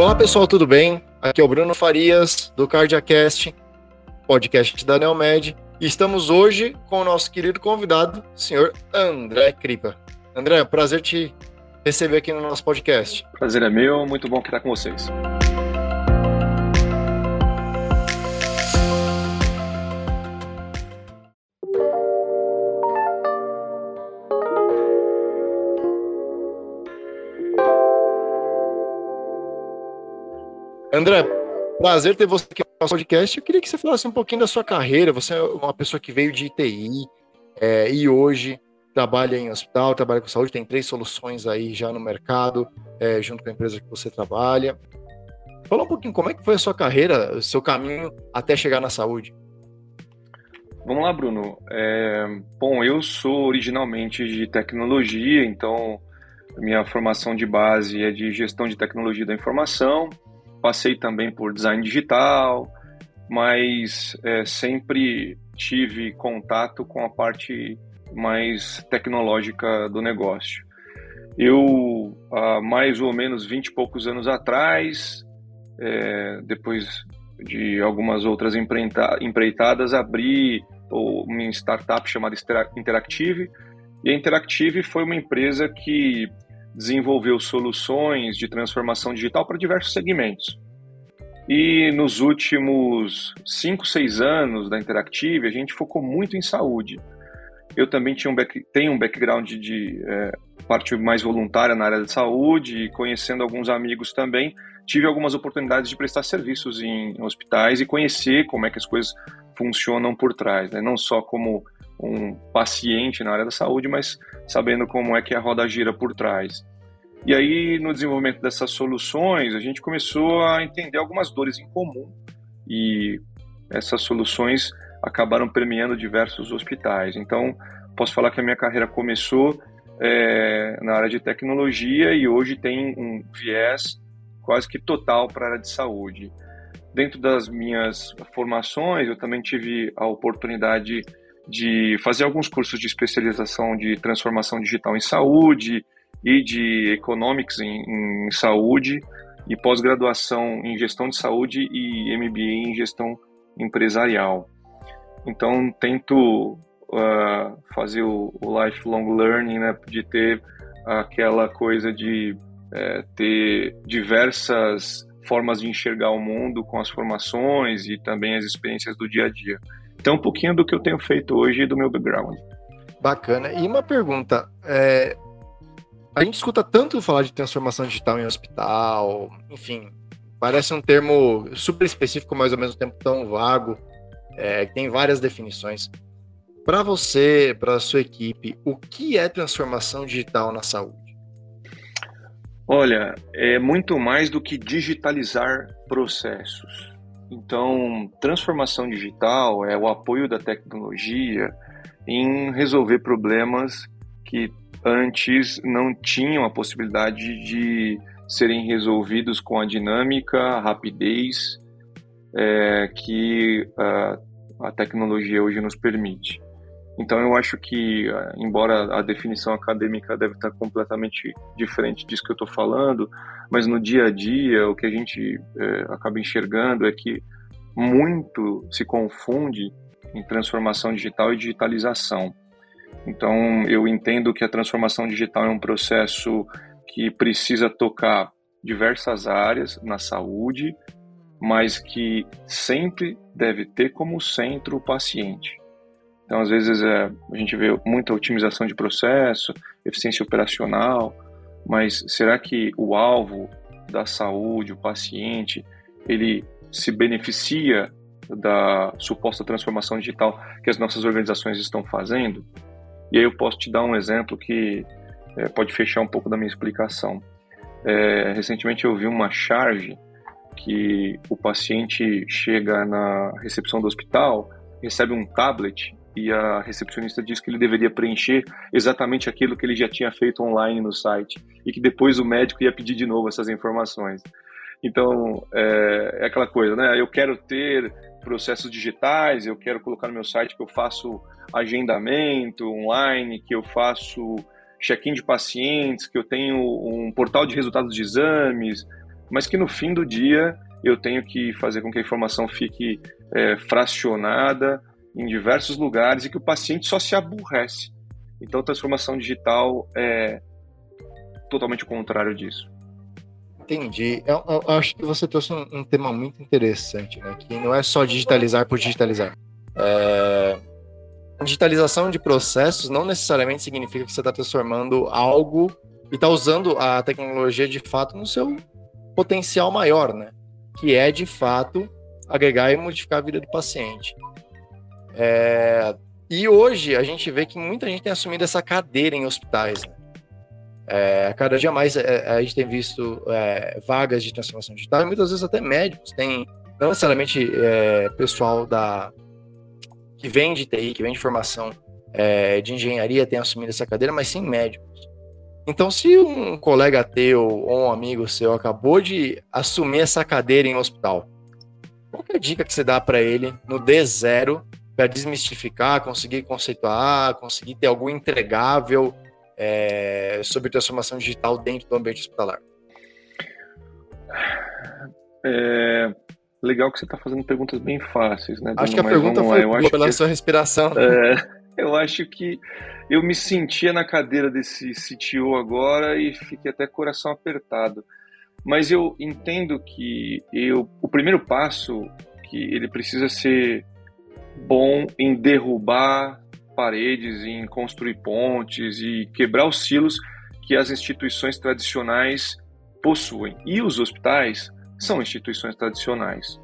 Olá pessoal, tudo bem? Aqui é o Bruno Farias do Cardiacast, podcast da Neomed. E estamos hoje com o nosso querido convidado, o senhor André Cripa. André, prazer te receber aqui no nosso podcast. Prazer é meu, muito bom estar com vocês. André, prazer ter você aqui no nosso podcast. Eu queria que você falasse um pouquinho da sua carreira. Você é uma pessoa que veio de ITI é, e hoje trabalha em hospital, trabalha com saúde, tem três soluções aí já no mercado, é, junto com a empresa que você trabalha. Fala um pouquinho como é que foi a sua carreira, o seu caminho até chegar na saúde. Vamos lá, Bruno. É, bom, eu sou originalmente de tecnologia, então minha formação de base é de gestão de tecnologia da informação passei também por design digital, mas é, sempre tive contato com a parte mais tecnológica do negócio. Eu, há mais ou menos 20 e poucos anos atrás, é, depois de algumas outras empreitadas, abri uma startup chamada Interactive. E a Interactive foi uma empresa que desenvolveu soluções de transformação digital para diversos segmentos. E nos últimos 5, 6 anos da Interactive, a gente focou muito em saúde. Eu também tinha um back, tenho um background de é, parte mais voluntária na área de saúde e conhecendo alguns amigos também, tive algumas oportunidades de prestar serviços em hospitais e conhecer como é que as coisas funcionam por trás, né? não só como um paciente na área da saúde, mas sabendo como é que a roda gira por trás. E aí, no desenvolvimento dessas soluções, a gente começou a entender algumas dores em comum e essas soluções acabaram premiando diversos hospitais. Então, posso falar que a minha carreira começou é, na área de tecnologia e hoje tem um viés quase que total para a área de saúde. Dentro das minhas formações, eu também tive a oportunidade de fazer alguns cursos de especialização de transformação digital em saúde, e de Economics em, em saúde e pós-graduação em gestão de saúde e MBA em gestão empresarial. Então, tento uh, fazer o, o, lifelong learning, né, de ter aquela coisa de é, ter diversas formas de enxergar o mundo com as formações e também as experiências do dia a dia. Então, um pouquinho do que eu tenho feito hoje e do meu background. Bacana. E uma pergunta: é, a gente escuta tanto falar de transformação digital em hospital, enfim, parece um termo super específico, mas ao mesmo tempo tão vago, é, tem várias definições. Para você, para a sua equipe, o que é transformação digital na saúde? Olha, é muito mais do que digitalizar processos. Então, transformação digital é o apoio da tecnologia em resolver problemas que antes não tinham a possibilidade de serem resolvidos com a dinâmica, a rapidez é, que a, a, tecnologia hoje nos permite. Então eu acho que, embora a definição acadêmica deve estar completamente diferente disso que eu estou falando, mas no dia a dia o que a gente é, acaba enxergando é que muito se confunde em transformação digital e digitalização. Então, eu entendo que a transformação digital é um processo que precisa tocar diversas áreas na saúde, mas que sempre deve ter como centro o paciente. Então, às vezes, é, a gente vê muita otimização de processo, eficiência operacional, mas será que o alvo da saúde, o paciente, ele se beneficia da suposta transformação digital que as nossas organizações estão fazendo? E aí eu posso te dar um exemplo que é, pode fechar um pouco da minha explicação. É, recentemente eu vi uma charge que o paciente chega na recepção do hospital, recebe um tablet e a recepcionista diz que ele deveria preencher exatamente aquilo que ele já tinha feito online no site e que depois o médico ia pedir de novo essas informações. Então, é, é aquela coisa, né? Eu quero ter processos digitais, eu quero colocar no meu site que eu faço agendamento online, que eu faço check-in de pacientes, que eu tenho um portal de resultados de exames, mas que no fim do dia eu tenho que fazer com que a informação fique é, fracionada em diversos lugares e que o paciente só se aborrece. Então, transformação digital é totalmente o contrário disso. Entendi. Eu, eu, acho que você trouxe um, um, tema muito interessante, né? Que não é só digitalizar por digitalizar. É... Digitalização de processos não necessariamente significa que você está transformando algo e está usando a tecnologia de fato no seu potencial maior, né? Que é de fato agregar e modificar a vida do paciente. É... E hoje a gente vê que muita gente tem assumido essa cadeira em hospitais. Né? É, cada dia mais é, a gente tem visto é, vagas de transformação digital e muitas vezes até médicos têm, não necessariamente é, pessoal da que vem de TI, que vem de formação é, de engenharia tem assumido essa cadeira, mas sim médicos. Então, se um colega teu ou um amigo seu acabou de assumir essa cadeira em um hospital, qual é a dica que você dá para ele no D0 para desmistificar, conseguir conceituar, conseguir ter algum entregável é, sobre transformação digital dentro do ambiente hospitalar? É legal que você está fazendo perguntas bem fáceis, né? Acho que a pergunta foi boa pela que, sua respiração. É, eu acho que eu me sentia na cadeira desse CTO agora e fiquei até coração apertado. Mas eu entendo que eu, o primeiro passo que ele precisa ser bom em derrubar paredes, em construir pontes e quebrar os silos que as instituições tradicionais possuem. E os hospitais são instituições tradicionais.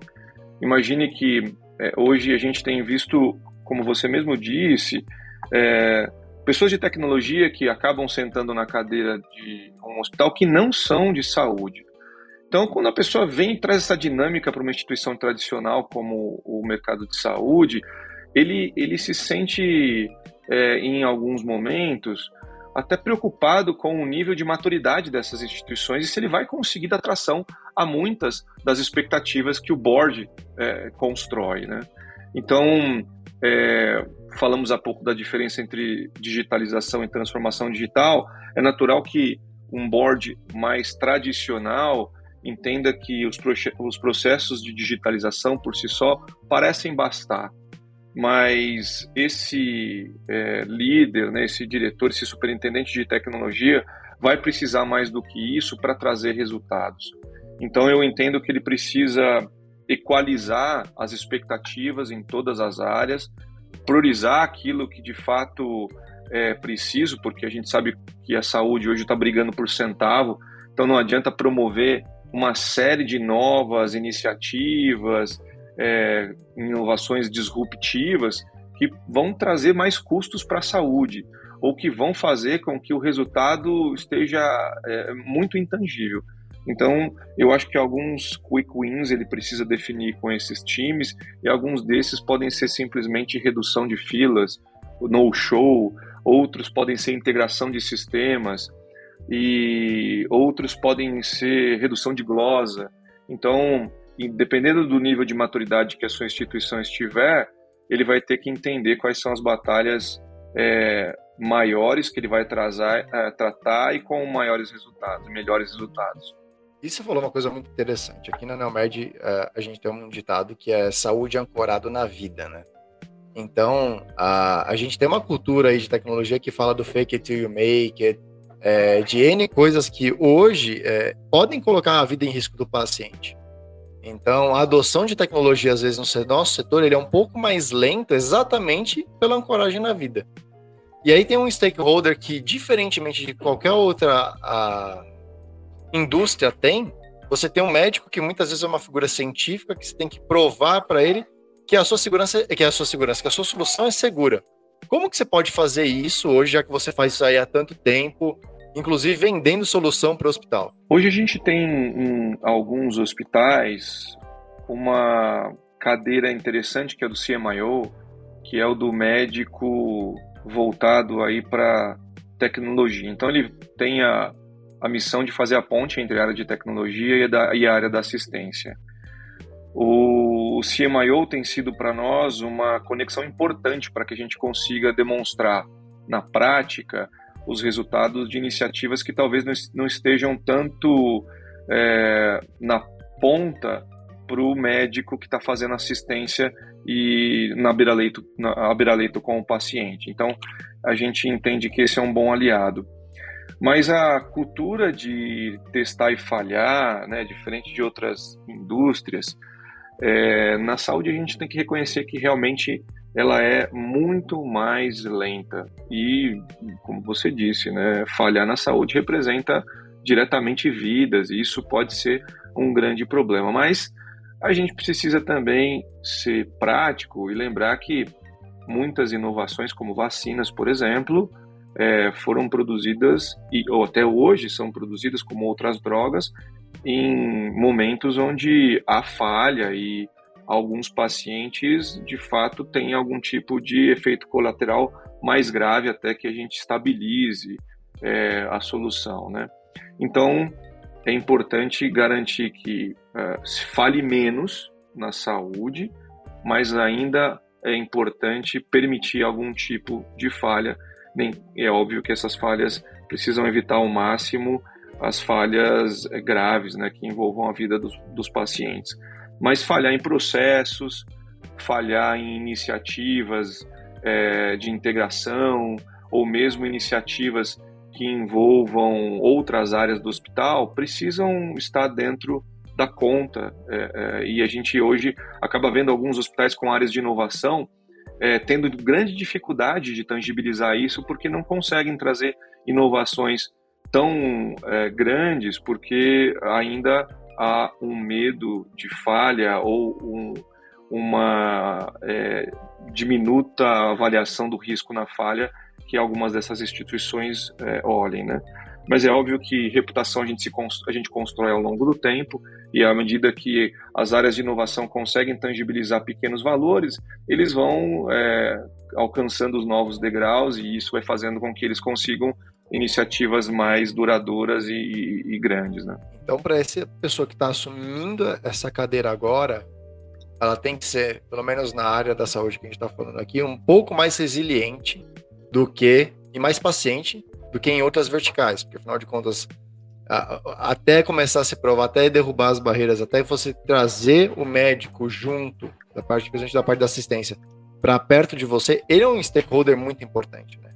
Imagine que é, hoje a gente tem visto, como você mesmo disse, é, pessoas de tecnologia que acabam sentando na cadeira de um hospital que não são de saúde. Então, quando a pessoa vem e traz essa dinâmica para uma instituição tradicional como o mercado de saúde, ele, ele se sente, é, em alguns momentos, até preocupado com o nível de maturidade dessas instituições e se ele vai conseguir dar atração a muitas das expectativas que o board é, constrói. Né? Então, é, falamos há pouco da diferença entre digitalização e transformação digital. É natural que um board mais tradicional entenda que os, os processos de digitalização por si só parecem bastar mas esse é, líder, né, esse diretor, esse superintendente de tecnologia vai precisar mais do que isso para trazer resultados. Então eu entendo que ele precisa equalizar as expectativas em todas as áreas, priorizar aquilo que de fato é preciso, porque a gente sabe que a saúde hoje está brigando por centavo, então não adianta promover uma série de novas iniciativas, é, inovações disruptivas que vão trazer mais custos para a saúde ou que vão fazer com que o resultado esteja é, muito intangível. Então, eu acho que alguns quick wins ele precisa definir com esses times e alguns desses podem ser simplesmente redução de filas, no show, outros podem ser integração de sistemas e outros podem ser redução de glosa. Então, dependendo do nível de maturidade que a sua instituição estiver, ele vai ter que entender quais são as batalhas é, maiores que ele vai trazar, é, tratar e com maiores resultados, melhores resultados. Você falou uma coisa muito interessante. Aqui na Neomed é, a gente tem um ditado que é saúde ancorado na vida, né? Então, a, a gente tem uma cultura aí de tecnologia que fala do fake it till you make it, é, de N coisas que hoje é, podem colocar a vida em risco do paciente. Então, a adoção de tecnologia, às vezes, no nosso setor, ele é um pouco mais lento exatamente pela ancoragem na vida. E aí tem um stakeholder que, diferentemente de qualquer outra indústria tem, você tem um médico que muitas vezes é uma figura científica que você tem que provar para ele que a sua segurança, que a sua segurança, que a sua solução é segura. Como que você pode fazer isso hoje, já que você faz isso aí há tanto tempo? inclusive vendendo solução para o hospital? Hoje a gente tem em alguns hospitais uma cadeira interessante que é do CMIO, que é o do médico voltado aí para tecnologia. Então ele tem a, a missão de fazer a ponte entre a área de tecnologia e a, da, e a área da assistência. O, o CMIO tem sido para nós uma conexão importante para que a gente consiga demonstrar na prática os resultados de iniciativas que talvez não estejam tanto é, na ponta para o médico que está fazendo assistência e na beira-leito beira-leito com o paciente. Então, a gente entende que esse é um bom aliado. Mas a cultura de testar e falhar, né, diferente de outras indústrias, é, na saúde a gente tem que reconhecer que realmente ela é muito mais lenta e, como você disse, né, falhar na saúde representa diretamente vidas e isso pode ser um grande problema. Mas a gente precisa também ser prático e lembrar que muitas inovações, como vacinas, por exemplo, é, foram produzidas e ou até hoje são produzidas como outras drogas em momentos onde há falha e alguns pacientes de fato têm algum tipo de efeito colateral mais grave até que a gente estabilize é, a solução, né? Então é importante garantir que uh, se fale menos na saúde, mas ainda é importante permitir algum tipo de falha. Nem, é óbvio que essas falhas precisam evitar ao máximo as falhas eh, graves, né, que envolvam a vida dos, dos pacientes. Mas falhar em processos, falhar em iniciativas é, de integração ou mesmo iniciativas que envolvam outras áreas do hospital precisam estar dentro da conta. É, é, e a gente hoje acaba vendo alguns hospitais com áreas de inovação tendo grande dificuldade de tangibilizar isso porque não conseguem trazer inovações tão é, grandes porque ainda há um medo de falha ou um, uma é, diminuta avaliação do risco na falha que algumas dessas instituições é, olhem, né? Mas é óbvio que reputação a gente, se a gente constrói ao longo do tempo e à medida que as áreas de inovação conseguem tangibilizar pequenos valores, eles vão é, alcançando os novos degraus e isso vai fazendo com que eles consigam iniciativas mais duradouras e, e, e grandes, né? Então, para essa pessoa que está assumindo essa cadeira agora, ela tem que ser, pelo menos na área da saúde que a gente está falando aqui, um pouco mais resiliente do que e mais paciente do que em outras verticais, porque afinal de contas, a, até começar a se provar, até derrubar as barreiras, até você trazer o médico junto da parte, principalmente da parte da assistência, para perto de você, ele é um stakeholder muito importante, né?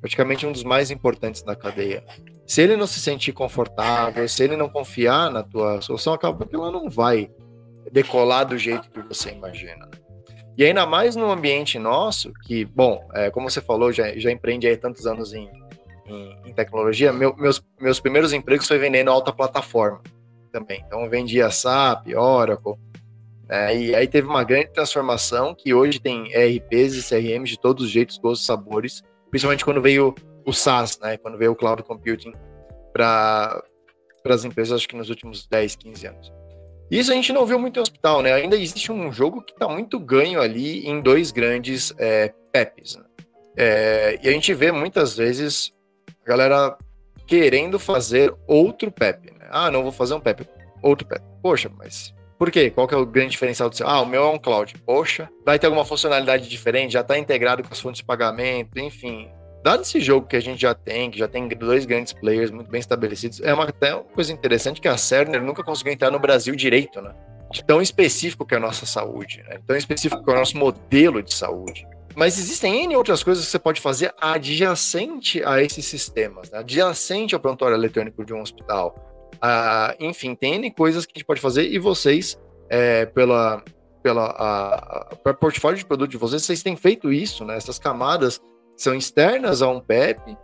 Praticamente um dos mais importantes da cadeia. Se ele não se sentir confortável, se ele não confiar na tua solução, acaba que ela não vai decolar do jeito que você imagina. Né? E ainda mais no ambiente nosso, que, bom, é, como você falou, já, já empreende aí tantos anos em, em, em tecnologia, meu, meus, meus primeiros empregos foi vendendo alta plataforma também. Então, vendia SAP, Oracle, é, e aí teve uma grande transformação que hoje tem ERPs e CRMs de todos os jeitos, todos os sabores, principalmente quando veio o SaaS, né, quando veio o Cloud Computing para as empresas, acho que nos últimos 10, 15 anos. Isso a gente não viu muito em hospital, né? Ainda existe um jogo que está muito ganho ali em dois grandes é, PEPs. Né? É, e a gente vê muitas vezes a galera querendo fazer outro PEP. Né? Ah, não vou fazer um PEP, outro PEP. Poxa, mas por quê? Qual que é o grande diferencial do seu? Ah, o meu é um cloud. Poxa, vai ter alguma funcionalidade diferente, já está integrado com as fontes de pagamento, enfim dado esse jogo que a gente já tem, que já tem dois grandes players muito bem estabelecidos, é uma, até uma coisa interessante que a Cerner nunca conseguiu entrar no Brasil direito, né? De tão específico que é a nossa saúde, né? Tão específico que é o nosso modelo de saúde. Mas existem N outras coisas que você pode fazer adjacente a esses sistemas, né? adjacente ao prontuário eletrônico de um hospital. Ah, enfim, tem coisas que a gente pode fazer e vocês, é, pela, pela a, a, portfólio de produto de vocês, vocês têm feito isso, né? Essas camadas são externas a um PEP,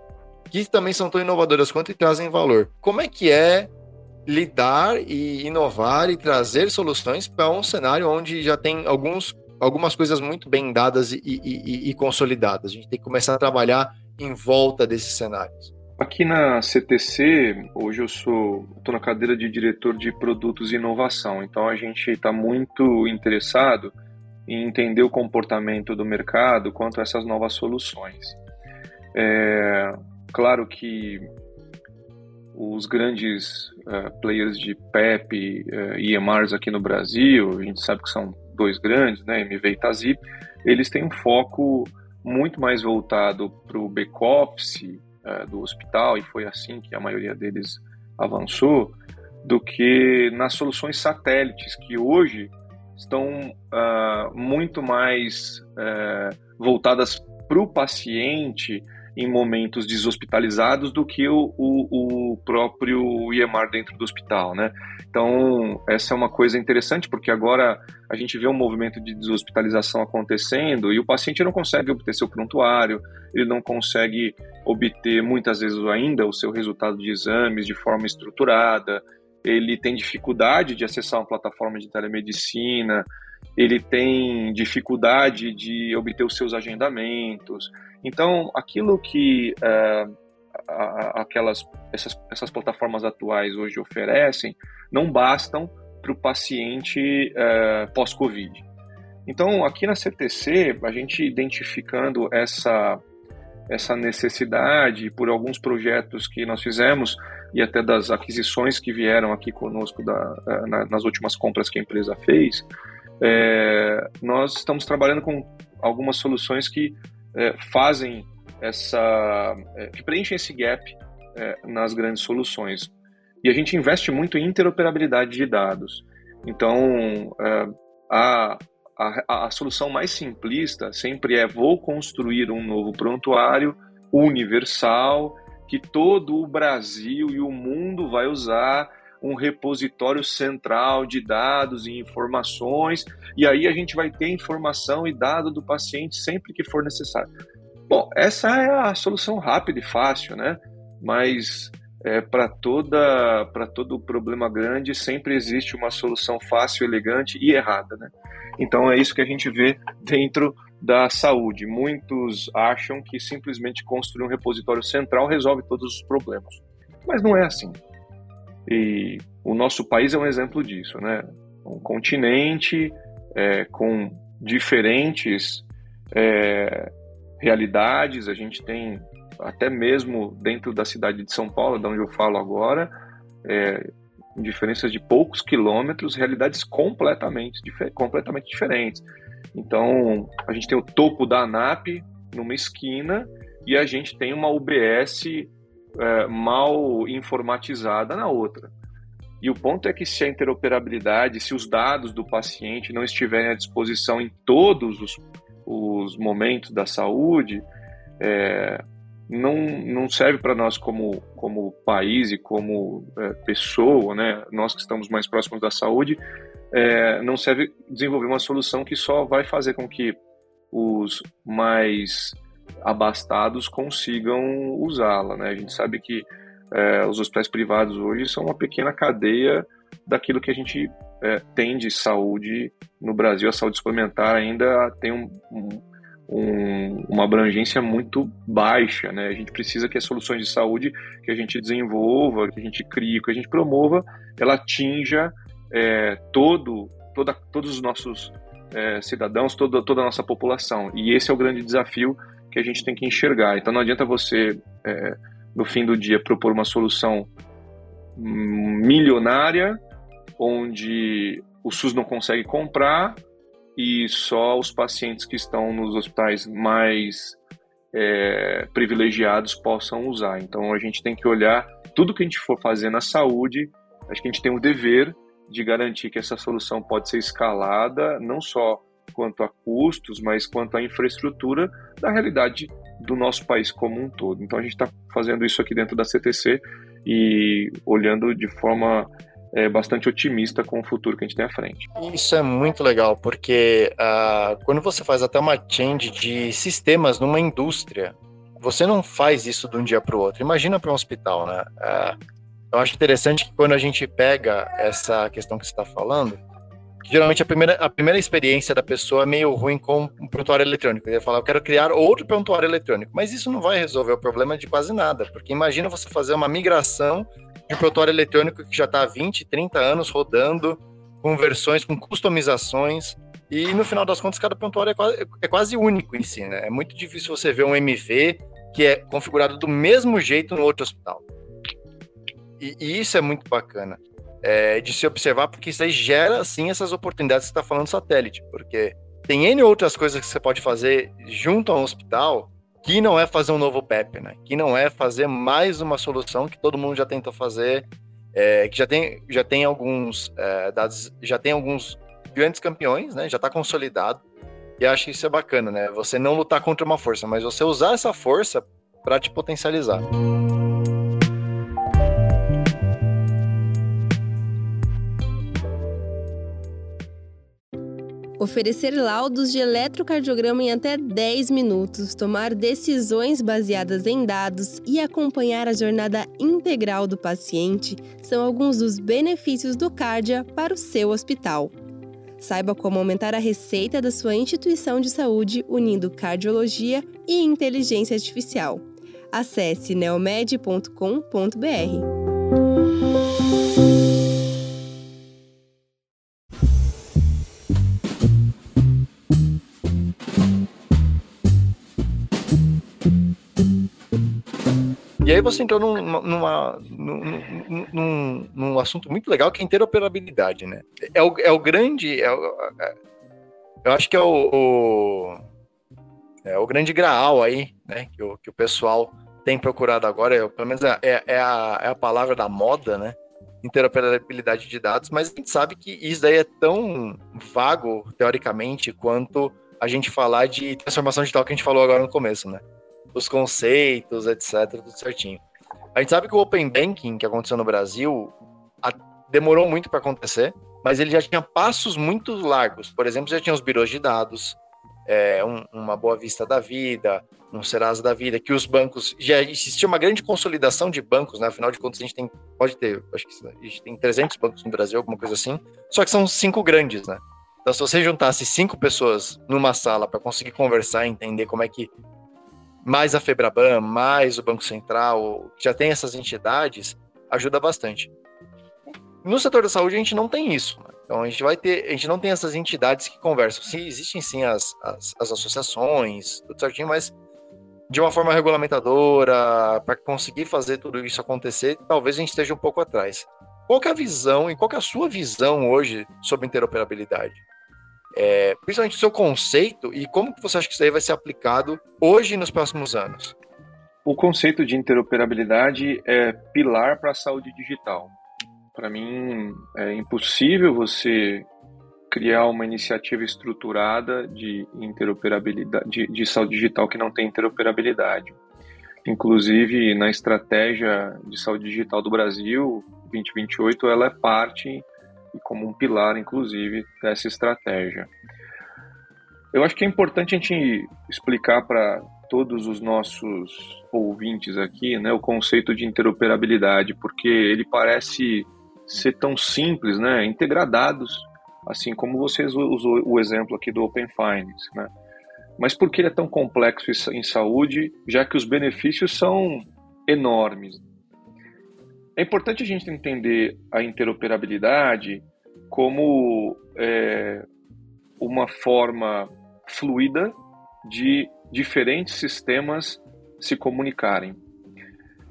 que também são tão inovadoras quanto e trazem valor. Como é que é lidar e inovar e trazer soluções para um cenário onde já tem alguns, algumas coisas muito bem dadas e, e, e, consolidadas? A gente tem que começar a trabalhar em volta desses cenários. Aqui na CTC, hoje eu sou estou na cadeira de diretor de produtos e inovação, então a gente está muito interessado em entender o comportamento do mercado quanto a essas novas soluções. É, claro que os grandes uh, players de PEP uh, é, e EMRs aqui no Brasil, a gente sabe que são dois grandes, né, MV e Tazip, eles têm um foco muito mais voltado para o back-office uh, do hospital, e foi assim que a maioria deles avançou, do que nas soluções satélites, que hoje estão uh, muito mais uh, voltadas para o paciente em momentos deshospitalizados do que o, o, o, próprio IEMAR dentro do hospital, né? Então, essa é uma coisa interessante, porque agora a gente vê um movimento de deshospitalização acontecendo e o paciente não consegue obter seu prontuário, ele não consegue obter, muitas vezes ainda, o seu resultado de exames de forma estruturada, ele tem dificuldade de acessar uma plataforma de telemedicina, ele tem dificuldade de obter os seus agendamentos. Então, aquilo que uh, aquelas essas, essas plataformas atuais hoje oferecem não bastam para o paciente uh, pós-Covid. Então, aqui na CTC, a gente identificando essa, essa necessidade por alguns projetos que nós fizemos e até das aquisições que vieram aqui conosco da, uh, nas últimas compras que a empresa fez, é, nós estamos trabalhando com algumas soluções que é, fazem essa. É, que preenchem esse gap é, nas grandes soluções. E a gente investe muito em interoperabilidade de dados. Então, é, a, a, a solução mais simplista sempre é: vou construir um novo prontuário universal que todo o Brasil e o mundo vai usar um repositório central de dados e informações, e aí a gente vai ter informação e dado do paciente sempre que for necessário. Bom, essa é a solução rápida e fácil, né? Mas é, para toda para todo problema grande sempre existe uma solução fácil, elegante e errada, né? Então é isso que a gente vê dentro da saúde. Muitos acham que simplesmente construir um repositório central resolve todos os problemas, mas não é assim. E o nosso país é um exemplo disso, né? Um continente é, com diferentes é, realidades. A gente tem até mesmo dentro da cidade de São Paulo, de onde eu falo agora, é, diferenças de poucos quilômetros, realidades completamente, completamente diferentes. Então, a gente tem o topo da ANAP numa esquina e a gente tem uma UBS é, mal informatizada na outra. E o ponto é que se a interoperabilidade, se os dados do paciente não estiverem à disposição em todos os, os momentos da saúde, é, não, não serve para nós como, como país e como é, pessoa, né, nós que estamos mais próximos da saúde, é, não serve desenvolver uma solução que só vai fazer com que os mais abastados consigam usá-la. Né? A gente sabe que é, os hospitais privados hoje são uma pequena cadeia daquilo que a gente é, tem de saúde no Brasil. A saúde suplementar ainda tem um, um, uma abrangência muito baixa. Né? A gente precisa que as soluções de saúde que a gente desenvolva, que a gente crie, que a gente promova, ela atinja é, todo, toda, todos os nossos é, cidadãos, toda, toda a nossa população. E esse é o grande desafio que a gente tem que enxergar. Então não adianta você, é, no fim do dia, propor uma solução milionária, onde o SUS não consegue comprar e só os pacientes que estão nos hospitais mais é, privilegiados possam usar. Então a gente tem que olhar tudo que a gente for fazer na saúde, acho que a gente tem o dever de garantir que essa solução pode ser escalada, não só quanto a custos, mas quanto à infraestrutura da realidade do nosso país como um todo. Então a gente está fazendo isso aqui dentro da CTC e olhando de forma é, bastante otimista com o futuro que a gente tem à frente. Isso é muito legal, porque uh, quando você faz até uma change de sistemas numa indústria, você não faz isso de um dia para o outro. Imagina para um hospital, né? Uh, eu acho interessante que quando a gente pega essa questão que você está falando, geralmente a primeira, a primeira experiência da pessoa é meio ruim com um prontuário eletrônico. Ele fala, eu quero criar outro prontuário eletrônico. Mas isso não vai resolver o problema de quase nada, porque imagina você fazer uma migração de um prontuário eletrônico que já está há 20, 30 anos rodando, com versões, com customizações, e no final das contas cada prontuário é quase, é quase único em si, né? É muito difícil você ver um MV que é configurado do mesmo jeito no outro hospital. E, e isso é muito bacana é, de se observar, porque isso aí gera, sim, essas oportunidades que você está falando satélite, porque tem N outras coisas que você pode fazer junto a um hospital que não é fazer um novo PEP, né? Que não é fazer mais uma solução que todo mundo já tentou fazer é, que já tem, já tem alguns é, dados, já tem alguns grandes campeões, né? Já está consolidado. E acho que isso é bacana, né? Você não lutar contra uma força, mas você usar essa força para te potencializar. Oferecer laudos de eletrocardiograma em até 10 minutos, tomar decisões baseadas em dados e acompanhar a jornada integral do paciente são alguns dos benefícios do Cardia para o seu hospital. Saiba como aumentar a receita da sua instituição de saúde unindo cardiologia e inteligência artificial. Acesse neomed.com.br. E aí você entrou numa, numa, num, num, num, assunto muito legal que é interoperabilidade, né? É o, é o grande. É o, é, eu acho que é o, o, é o grande graal aí, né? Que o, que o pessoal tem procurado agora, é, pelo menos é, é, é, a, é a palavra da moda, né? Interoperabilidade de dados, mas a gente sabe que isso daí é tão vago, teoricamente, quanto a gente falar de transformação digital que a gente falou agora no começo, né? Os conceitos, etc, tudo certinho. A gente sabe que o Open Banking que aconteceu no Brasil a, demorou muito para acontecer, mas ele já tinha passos muito largos. Por exemplo, já tinha os birôs de dados, é, um, uma Boa Vista da Vida, um Serasa da Vida, que os bancos já existia uma grande consolidação de bancos, né? Afinal de contas, a gente tem, pode ter, acho que a gente tem 300 bancos no Brasil, alguma coisa assim. Só que são cinco grandes, né? Então, se você juntasse cinco pessoas numa sala para conseguir conversar, entender como é que mais a Febraban, mais o Banco Central, já tem essas entidades, ajuda bastante. No setor da saúde a gente não tem isso. Né? Então a gente vai ter, a gente não tem essas entidades que conversam. Sim, existem sim as, as, as associações, tudo certinho, mas de uma forma regulamentadora, para conseguir fazer tudo isso acontecer, talvez a gente esteja um pouco atrás. Qual é a visão e qual é a sua visão hoje sobre interoperabilidade? É, principalmente o seu conceito e como que você acha que isso aí vai ser aplicado hoje e nos próximos anos? O conceito de interoperabilidade é pilar para a saúde digital. Para mim, é impossível você criar uma iniciativa estruturada de interoperabilidade, de, de saúde digital que não tem interoperabilidade. Inclusive, na estratégia de saúde digital do Brasil 2028, ela é parte e como um pilar, inclusive, dessa estratégia. Eu acho que é importante a gente explicar para todos os nossos ouvintes aqui né, o conceito de interoperabilidade, porque ele parece ser tão simples, né, integrar dados, assim como vocês usou o exemplo aqui do Open Finance, né? Mas por que ele é tão complexo em saúde, já que os benefícios são enormes? É importante a gente entender a interoperabilidade como é, uma forma fluida de diferentes sistemas se comunicarem.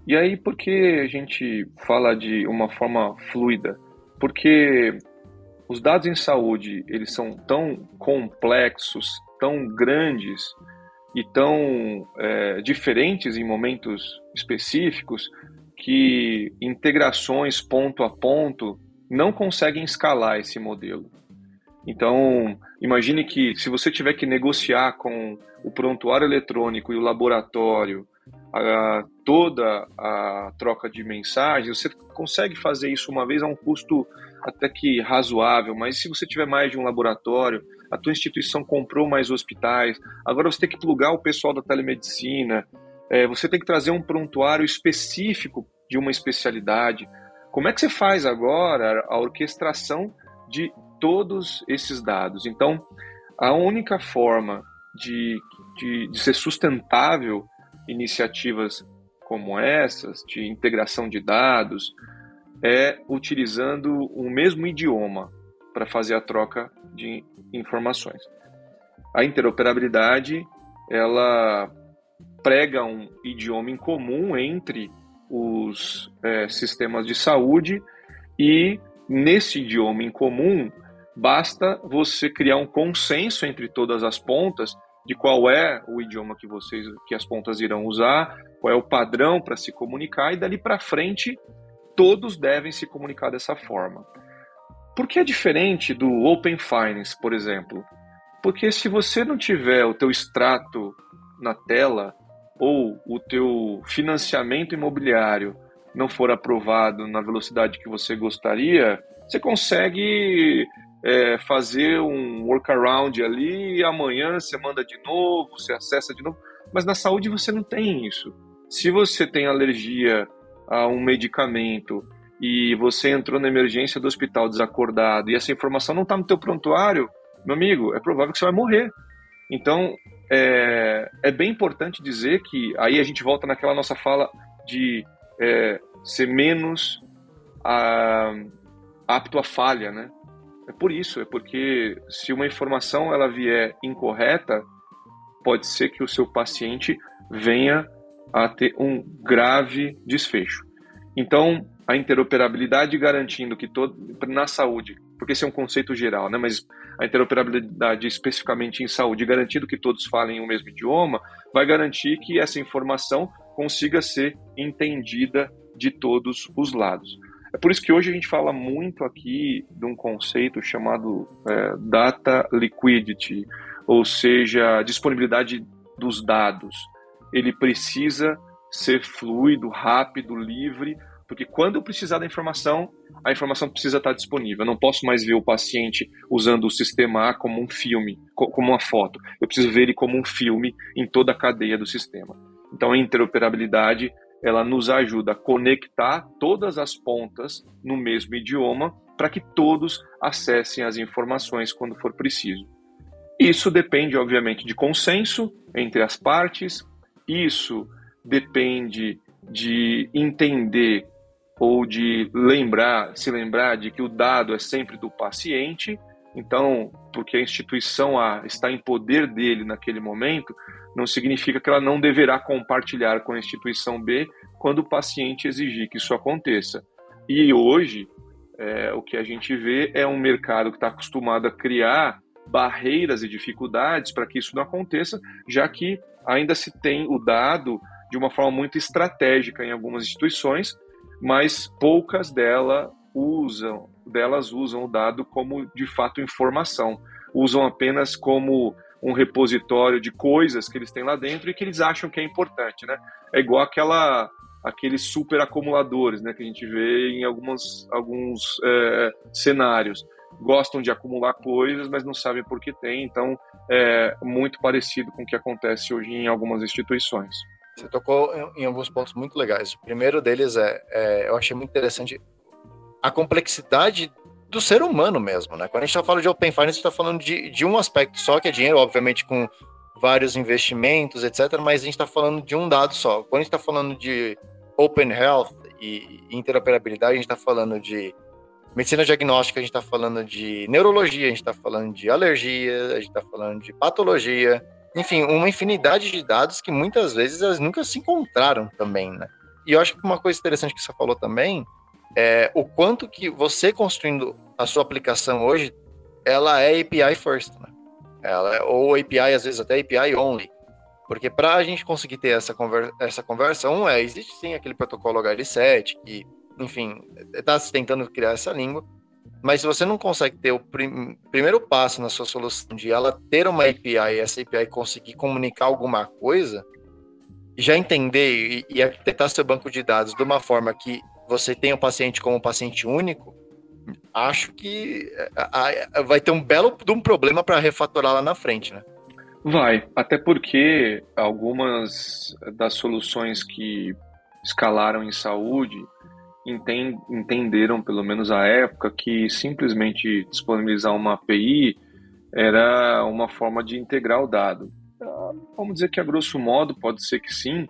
E aí, por que a gente fala de uma forma fluida? Porque os dados em saúde, eles são tão complexos, tão grandes e tão é, diferentes em momentos específicos que integrações ponto a ponto não conseguem escalar esse modelo. Então, imagine que se você tiver que negociar com o prontuário eletrônico e o laboratório a, toda a troca de mensagens, você consegue fazer isso uma vez a um custo até que razoável, mas se você tiver mais de um laboratório, a tua instituição comprou mais hospitais, agora você tem que plugar o pessoal da telemedicina, é, você tem que trazer um prontuário específico de uma especialidade, como é que você faz agora a orquestração de todos esses dados? Então, a única forma de, de, de ser sustentável iniciativas como essas, de integração de dados, é utilizando o mesmo idioma para fazer a troca de informações. A interoperabilidade, ela prega um idioma em comum entre os é, sistemas de saúde e nesse idioma em comum basta você criar um consenso entre todas as pontas de qual é o idioma que vocês que as pontas irão usar, qual é o padrão para se comunicar e dali para frente todos devem se comunicar dessa forma. Por que é diferente do Open Finance, por exemplo? Porque se você não tiver o teu extrato na tela ou o teu financiamento imobiliário não for aprovado na velocidade que você gostaria, você consegue é, fazer um workaround ali amanhã você manda de novo, você acessa de novo. Mas na saúde você não tem isso. Se você tem alergia a um medicamento e você entrou na emergência do hospital desacordado e essa informação não está no teu prontuário, meu amigo, é provável que você vai morrer. Então, é, é bem importante dizer que aí a gente volta naquela nossa fala de é, ser menos a, apto à falha, né? É por isso, é porque se uma informação ela vier incorreta, pode ser que o seu paciente venha a ter um grave desfecho. Então, a interoperabilidade garantindo que todo na saúde, porque esse é um conceito geral, né? Mas a interoperabilidade especificamente em saúde, garantindo que todos falem o mesmo idioma, vai garantir que essa informação consiga ser entendida de todos os lados. É por isso que hoje a gente fala muito aqui de um conceito chamado é, data liquidity, ou seja, disponibilidade dos dados. Ele precisa ser fluido, rápido, livre, porque quando eu precisar da informação, a informação precisa estar disponível. Eu não posso mais ver o paciente usando o sistema A como um filme, como uma foto. Eu preciso ver ele como um filme em toda a cadeia do sistema. Então, a interoperabilidade ela nos ajuda a conectar todas as pontas no mesmo idioma para que todos acessem as informações quando for preciso. Isso depende, obviamente, de consenso entre as partes, isso depende de entender ou de lembrar, se lembrar de que o dado é sempre do paciente, então, porque a instituição A está em poder dele naquele momento, não significa que ela não deverá compartilhar com a instituição B quando o paciente exigir que isso aconteça. E hoje, é, o que a gente vê é um mercado que está acostumado a criar barreiras e dificuldades para que isso não aconteça, já que ainda se tem o dado de uma forma muito estratégica em algumas instituições, mas poucas delas usam, delas usam o dado como de fato informação, usam apenas como um repositório de coisas que eles têm lá dentro e que eles acham que é importante, né? É igual aquela aqueles super acumuladores, né, que a gente vê em algumas, alguns é, cenários. Gostam de acumular coisas, mas não sabem por que tem. Então, é muito parecido com o que acontece hoje em algumas instituições. Você tocou em alguns pontos muito legais. O primeiro deles é, é eu achei muito interessante a complexidade do ser humano mesmo, né? Quando a gente está falando de Open Finance, a gente está falando de, de um aspecto só, que é dinheiro, obviamente com vários investimentos, etc. Mas a gente está falando de um dado só. Quando a gente está falando de Open Health e interoperabilidade, a gente está falando de medicina diagnóstica, a gente está falando de neurologia, a gente está falando de alergia, a gente está falando de patologia, enfim, uma infinidade de dados que muitas vezes elas nunca se encontraram também, né? E eu acho que uma coisa interessante que você falou também é o quanto que você construindo a sua aplicação hoje, ela é API first, né? Ela é, ou API, às vezes até API only. Porque para a gente conseguir ter essa, conver essa conversa, um é, existe sim aquele protocolo HL7, que, enfim, está tentando criar essa língua, mas se você não consegue ter o prim primeiro passo na sua solução de ela ter uma API e essa API conseguir comunicar alguma coisa, já entender e, e arquitetar seu banco de dados de uma forma que você tenha o paciente como paciente único, acho que vai ter um belo de um problema para refatorar lá na frente, né? Vai, até porque algumas das soluções que escalaram em saúde entenderam, pelo menos à época, que simplesmente disponibilizar uma API era uma forma de integrar o dado. Ah, vamos dizer que, a grosso modo, pode ser que sim,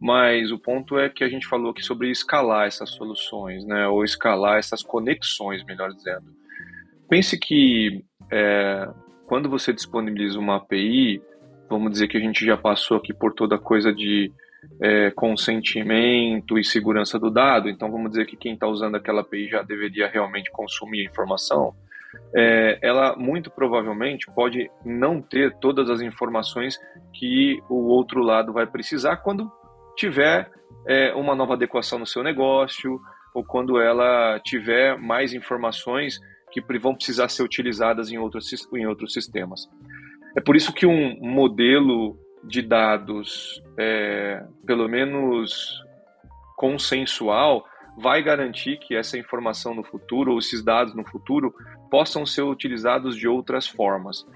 mas o ponto é que a gente falou aqui sobre escalar essas soluções, né? ou escalar essas conexões, melhor dizendo. Pense que é, quando você disponibiliza uma API, vamos dizer que a gente já passou aqui por toda coisa de é, consentimento e segurança do dado, então vamos dizer que quem está usando aquela API já deveria realmente consumir a informação, é, ela muito provavelmente pode não ter todas as informações que o outro lado vai precisar quando tiver é, uma nova adequação no seu negócio, ou quando ela tiver mais informações que vão precisar ser utilizadas em outros, em outros sistemas. É por isso que um modelo de dados, é, pelo menos consensual, vai garantir que essa informação no futuro, ou esses dados no futuro, possam ser utilizados de outras formas.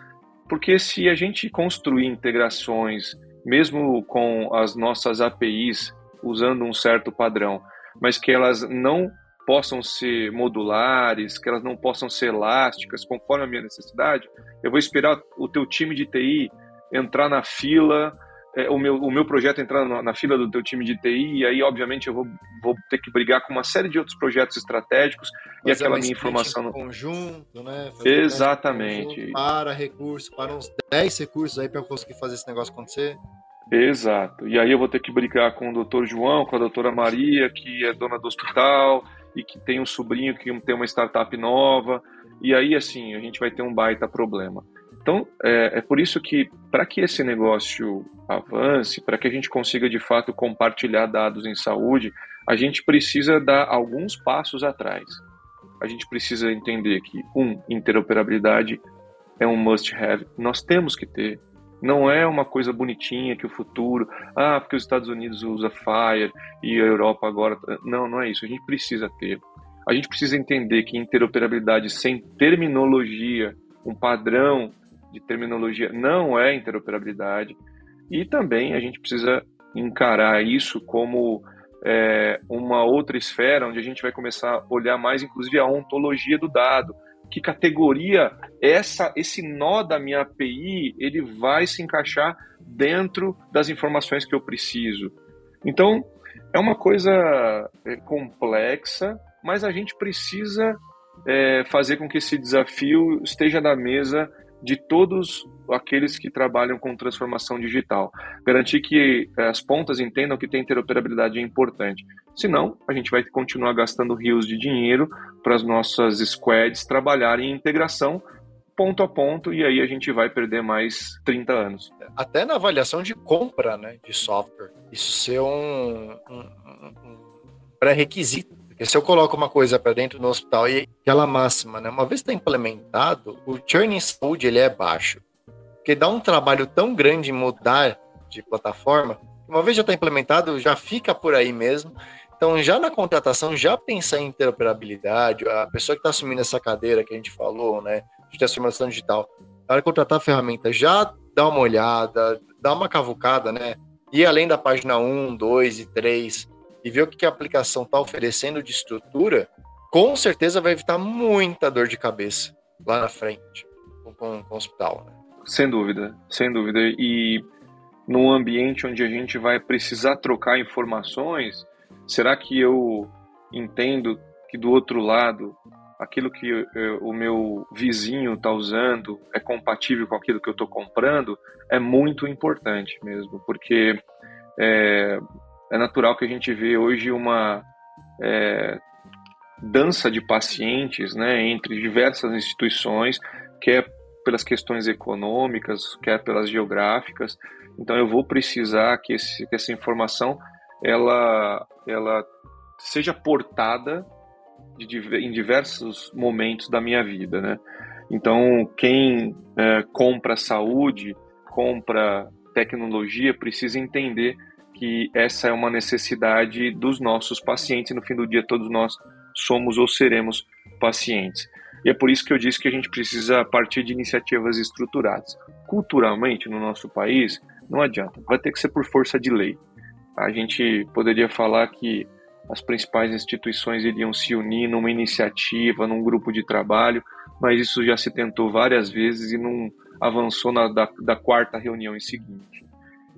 Porque se a gente construir integrações, mesmo com as nossas APIs, usando um certo padrão, mas que elas não possam ser modulares, que elas não possam ser elásticas, conforme a minha necessidade, eu vou esperar o teu time de TI entrar na fila, é, o, meu, o meu projeto entrar na, na, fila do teu time de TI, e aí, obviamente, eu vou, vou ter que brigar com uma série de outros projetos estratégicos Fazer e aquela minha informação. No conjunto, né? Fazer Exatamente. Conjunto para recursos, para uns 10 recursos aí para eu conseguir fazer esse negócio acontecer. Exato. E aí eu vou ter que brigar com o doutor João, com a doutora Maria, que é dona do hospital e que tem um sobrinho que tem uma startup nova. E aí, assim, a gente vai ter um baita problema. Então, é, é por isso que, para que esse negócio avance, para que a gente consiga de fato compartilhar dados em saúde, a gente precisa dar alguns passos atrás. A gente precisa entender que, um, interoperabilidade é um must-have, nós temos que ter. Não é uma coisa bonitinha que o futuro, ah, porque os Estados Unidos usa Fire e a Europa agora. Não, não é isso. A gente precisa ter. A gente precisa entender que interoperabilidade sem terminologia, um padrão de terminologia não é interoperabilidade. E também a gente precisa encarar isso como é, uma outra esfera onde a gente vai começar a olhar mais, inclusive, a ontologia do dado. Que categoria essa esse nó da minha API ele vai se encaixar dentro das informações que eu preciso? Então é uma coisa é, complexa, mas a gente precisa é, fazer com que esse desafio esteja na mesa de todos aqueles que trabalham com transformação digital. Garantir que eh, as pontas entendam que ter interoperabilidade é importante. Senão, a gente vai continuar gastando rios de dinheiro para as nossas squads trabalharem em integração ponto a ponto e aí a gente vai perder mais 30 anos. Até na avaliação de compra né, de software, isso ser um, um, um pré-requisito porque se eu coloco uma coisa para dentro do hospital e aquela máxima, né? Uma vez está implementado, o churn em saúde ele é baixo. Porque dá um trabalho tão grande mudar de plataforma, uma vez já está implementado, já fica por aí mesmo. Então, já na contratação, já pensar em interoperabilidade, a pessoa que está assumindo essa cadeira que a gente falou, né, de transformação digital, na hora de contratar a ferramenta, já dá uma olhada, dá uma cavucada, né, e além da página 1, 2 e 3, e ver o que a aplicação está oferecendo de estrutura, com certeza vai evitar muita dor de cabeça lá na frente com, com, o hospital. Né? Sem dúvida, sem dúvida. E num ambiente onde a gente vai precisar trocar informações, será que eu entendo que do outro lado aquilo que eu, o meu vizinho está usando é compatível com aquilo que eu estou comprando? É muito importante mesmo, porque é, é natural que a gente vê hoje uma é, dança de pacientes né, entre diversas instituições, quer pelas questões econômicas, quer pelas geográficas. Então eu vou precisar que, esse, que essa informação ela, ela seja portada de, em diversos momentos da minha vida, né? Então quem é, compra saúde, compra tecnologia, precisa entender que essa é uma necessidade dos nossos pacientes no fim do dia todos nós somos ou seremos pacientes. E é por isso que eu disse que a gente precisa partir de iniciativas estruturadas. Culturalmente, no nosso país, não adianta, vai ter que ser por força de lei. A gente poderia falar que as principais instituições iriam se unir numa iniciativa, num grupo de trabalho, mas isso já se tentou várias vezes e não avançou na, da, da quarta reunião em seguinte.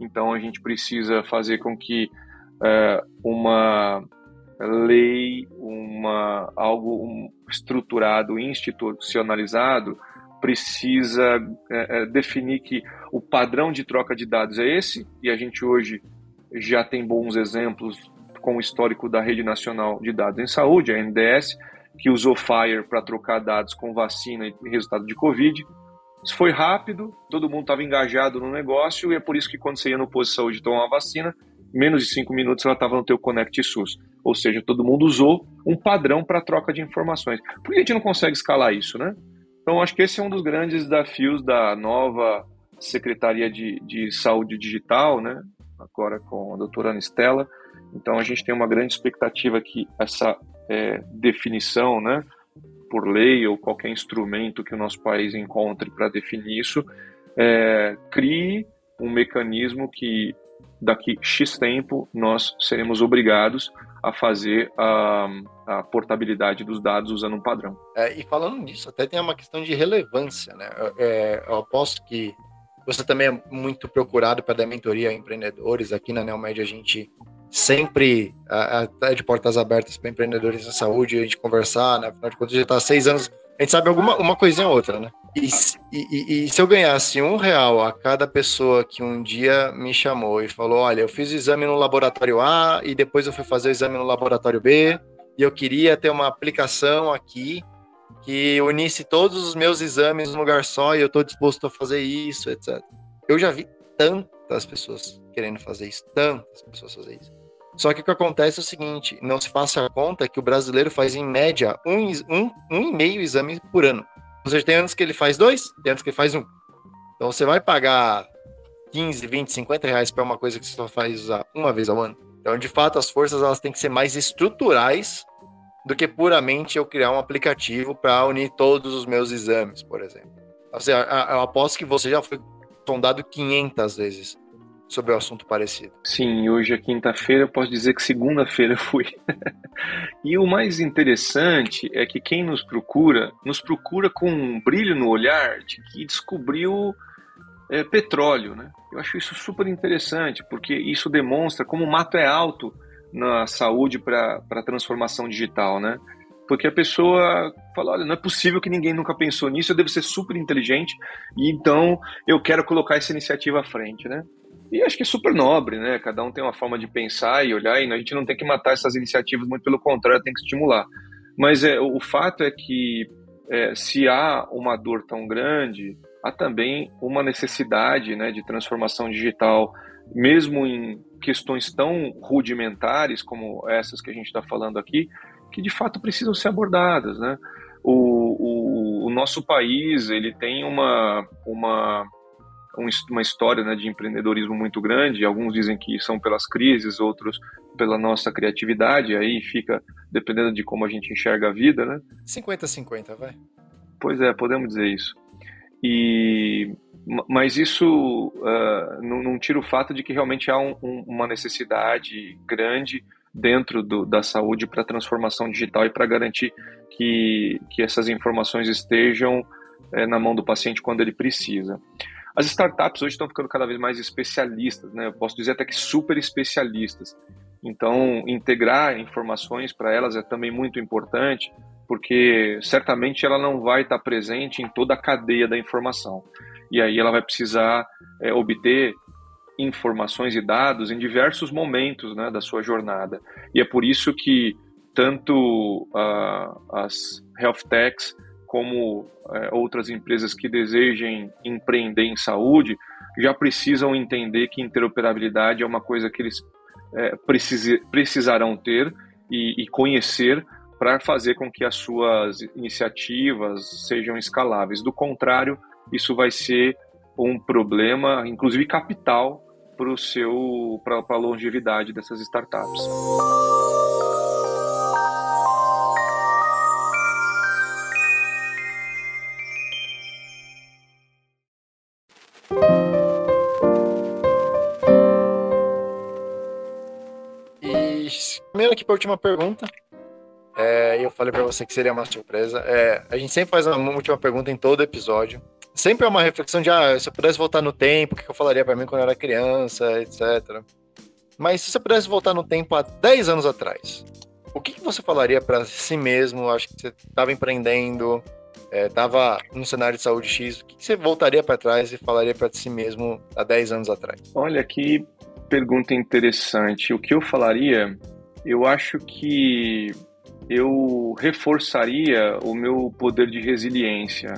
Então a gente precisa fazer com que uh, uma lei, uma algo um, estruturado, institucionalizado, precisa uh, definir que o padrão de troca de dados é esse, e a gente hoje já tem bons exemplos com o histórico da Rede Nacional de Dados em Saúde, a NDS, que usou FHIR para trocar dados com vacina e resultado de Covid. Isso foi rápido, todo mundo estava engajado no negócio, e é por isso que quando você ia no posto de saúde tomar uma vacina, menos de cinco minutos ela estava no teu Connect SUS. Ou seja, todo mundo usou um padrão para troca de informações. Por que a gente não consegue escalar isso, né? Então, acho que esse é um dos grandes desafios da nova Secretaria de, de Saúde Digital, né? agora com a doutora Anistela. Então, a gente tem uma grande expectativa que essa é, definição, né, por lei ou qualquer instrumento que o nosso país encontre para definir isso, é, crie um mecanismo que daqui X tempo nós seremos obrigados a fazer a, a portabilidade dos dados usando um padrão. É, e falando nisso, até tem uma questão de relevância, né? É, eu aposto que você também é muito procurado para dar mentoria a empreendedores. Aqui na Neomed a gente sempre está de portas abertas para empreendedores da saúde, a gente conversar, né? Afinal de contas, já está há seis anos, a gente sabe alguma uma coisinha ou outra, né? E, e, e, se eu ganhasse um real a cada pessoa que um dia me chamou e falou: Olha, eu fiz o exame no laboratório A e depois eu fui fazer o exame no laboratório B e eu queria ter uma aplicação aqui que unisse todos os meus exames num lugar só e eu estou disposto a fazer isso, etc. Eu já vi tantas pessoas querendo fazer isso, tantas pessoas fazer isso. Só que o que acontece é o seguinte: não se faça a conta que o brasileiro faz em média um, um, um e meio exame por ano. Ou seja, tem anos que ele faz dois, tem anos que ele faz um. Então você vai pagar 15, 20, 50 reais para uma coisa que você só faz usar uma vez ao ano. Então, de fato, as forças elas têm que ser mais estruturais do que puramente eu criar um aplicativo para unir todos os meus exames, por exemplo. Seja, eu aposto que você já foi sondado 500 vezes sobre o um assunto parecido. Sim, hoje é quinta-feira, eu posso dizer que segunda-feira fui. e o mais interessante é que quem nos procura, nos procura com um brilho no olhar de que descobriu é, petróleo, né? Eu acho isso super interessante, porque isso demonstra como o mato é alto na saúde para a transformação digital, né? Porque a pessoa fala, olha, não é possível que ninguém nunca pensou nisso, eu devo ser super inteligente e então eu quero colocar essa iniciativa à frente, né? E acho que é super nobre, né? Cada um tem uma forma de pensar e olhar, e a gente não tem que matar essas iniciativas, muito pelo contrário, tem que estimular. Mas é, o fato é que é, se há uma dor tão grande, há também uma necessidade né, de transformação digital, mesmo em questões tão rudimentares como essas que a gente está falando aqui, que de fato precisam ser abordadas. Né? O, o, o nosso país ele tem uma, uma uma história né, de empreendedorismo muito grande. Alguns dizem que são pelas crises, outros pela nossa criatividade. Aí fica dependendo de como a gente enxerga a vida, né? 50-50, vai. Pois é, podemos dizer isso. E mas isso uh, não, não, tira o fato de que realmente há um, um, uma necessidade grande dentro do, da saúde para transformação digital e para garantir que, que essas informações estejam é, na mão do paciente quando ele precisa. As startups hoje estão ficando cada vez mais especialistas, né? Eu posso dizer até que super especialistas. Então, integrar informações para elas é também muito importante, porque certamente ela não vai estar presente em toda a cadeia da informação. E aí ela vai precisar é, obter informações e dados em diversos momentos né, da sua jornada. E é por isso que tanto uh, as health techs como é, outras empresas que desejem empreender em saúde já precisam entender que interoperabilidade é uma coisa que eles é, precise, precisarão ter e, e conhecer para fazer com que as suas iniciativas sejam escaláveis. Do contrário, isso vai ser um problema, inclusive capital, para a longevidade dessas startups. Caminhando aqui para a última pergunta. É, eu falei para você que seria uma surpresa. É, a gente sempre faz uma última pergunta em todo episódio. Sempre é uma reflexão de, ah, se eu pudesse voltar no tempo, o que eu falaria para mim quando eu era criança, etc. Mas se você pudesse voltar no tempo há 10 anos atrás, o que, que você falaria para si mesmo? Acho que você estava empreendendo, estava é, num cenário de saúde X. O que, que você voltaria para trás e falaria para si mesmo há 10 anos atrás? Olha, que pergunta interessante. O que eu falaria eu acho que eu reforçaria o meu poder de resiliência.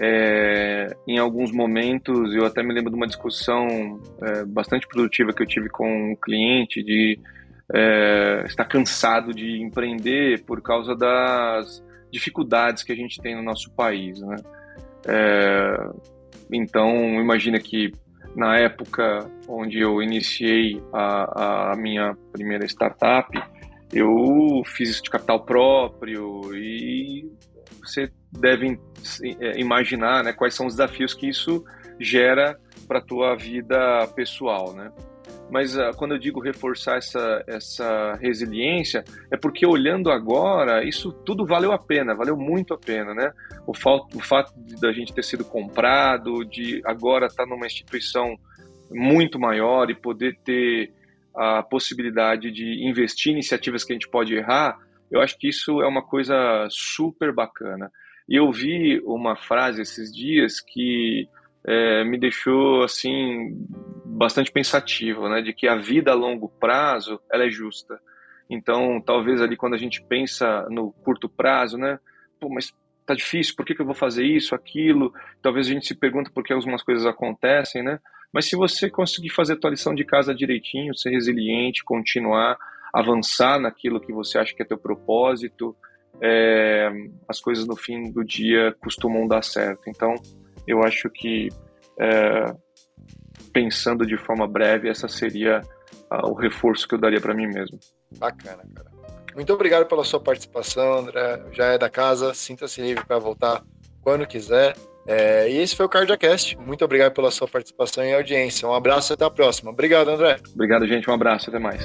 É, em alguns momentos, eu até me lembro de uma discussão é, bastante produtiva que eu tive com um cliente de é, estar cansado de empreender por causa das dificuldades que a gente tem no nosso país, né? É, então, imagina que na época onde eu iniciei a, a minha primeira startup, eu fiz isso de capital próprio e você deve é, imaginar né, quais são os desafios que isso gera para a tua vida pessoal, né? Mas uh, quando eu digo reforçar essa, essa resiliência, é porque olhando agora, isso tudo valeu a pena, valeu muito a pena, né? O, o fato da gente ter sido comprado, de agora estar tá numa instituição muito maior e poder ter a possibilidade de investir em iniciativas que a gente pode errar, eu acho que isso é uma coisa super bacana. E eu vi uma frase esses dias que é, me deixou assim bastante pensativo, né, de que a vida a longo prazo ela é justa. Então, talvez ali quando a gente pensa no curto prazo, né, pô, mas tá difícil, por que, que eu vou fazer isso, aquilo? Talvez a gente se pergunta por que algumas coisas acontecem, né? Mas se você conseguir fazer a tua lição de casa direitinho, ser resiliente, continuar, avançar naquilo que você acha que é teu propósito, é, as coisas no fim do dia costumam dar certo. Então, eu acho que é, pensando de forma breve, essa seria uh, o reforço que eu daria para mim mesmo. Bacana, cara. Muito obrigado pela sua participação, André. Já é da casa, sinta-se livre para voltar quando quiser. É, e esse foi o CardiaCast. Muito obrigado pela sua participação e audiência. Um abraço e até a próxima. Obrigado, André. Obrigado, gente. Um abraço. Até mais.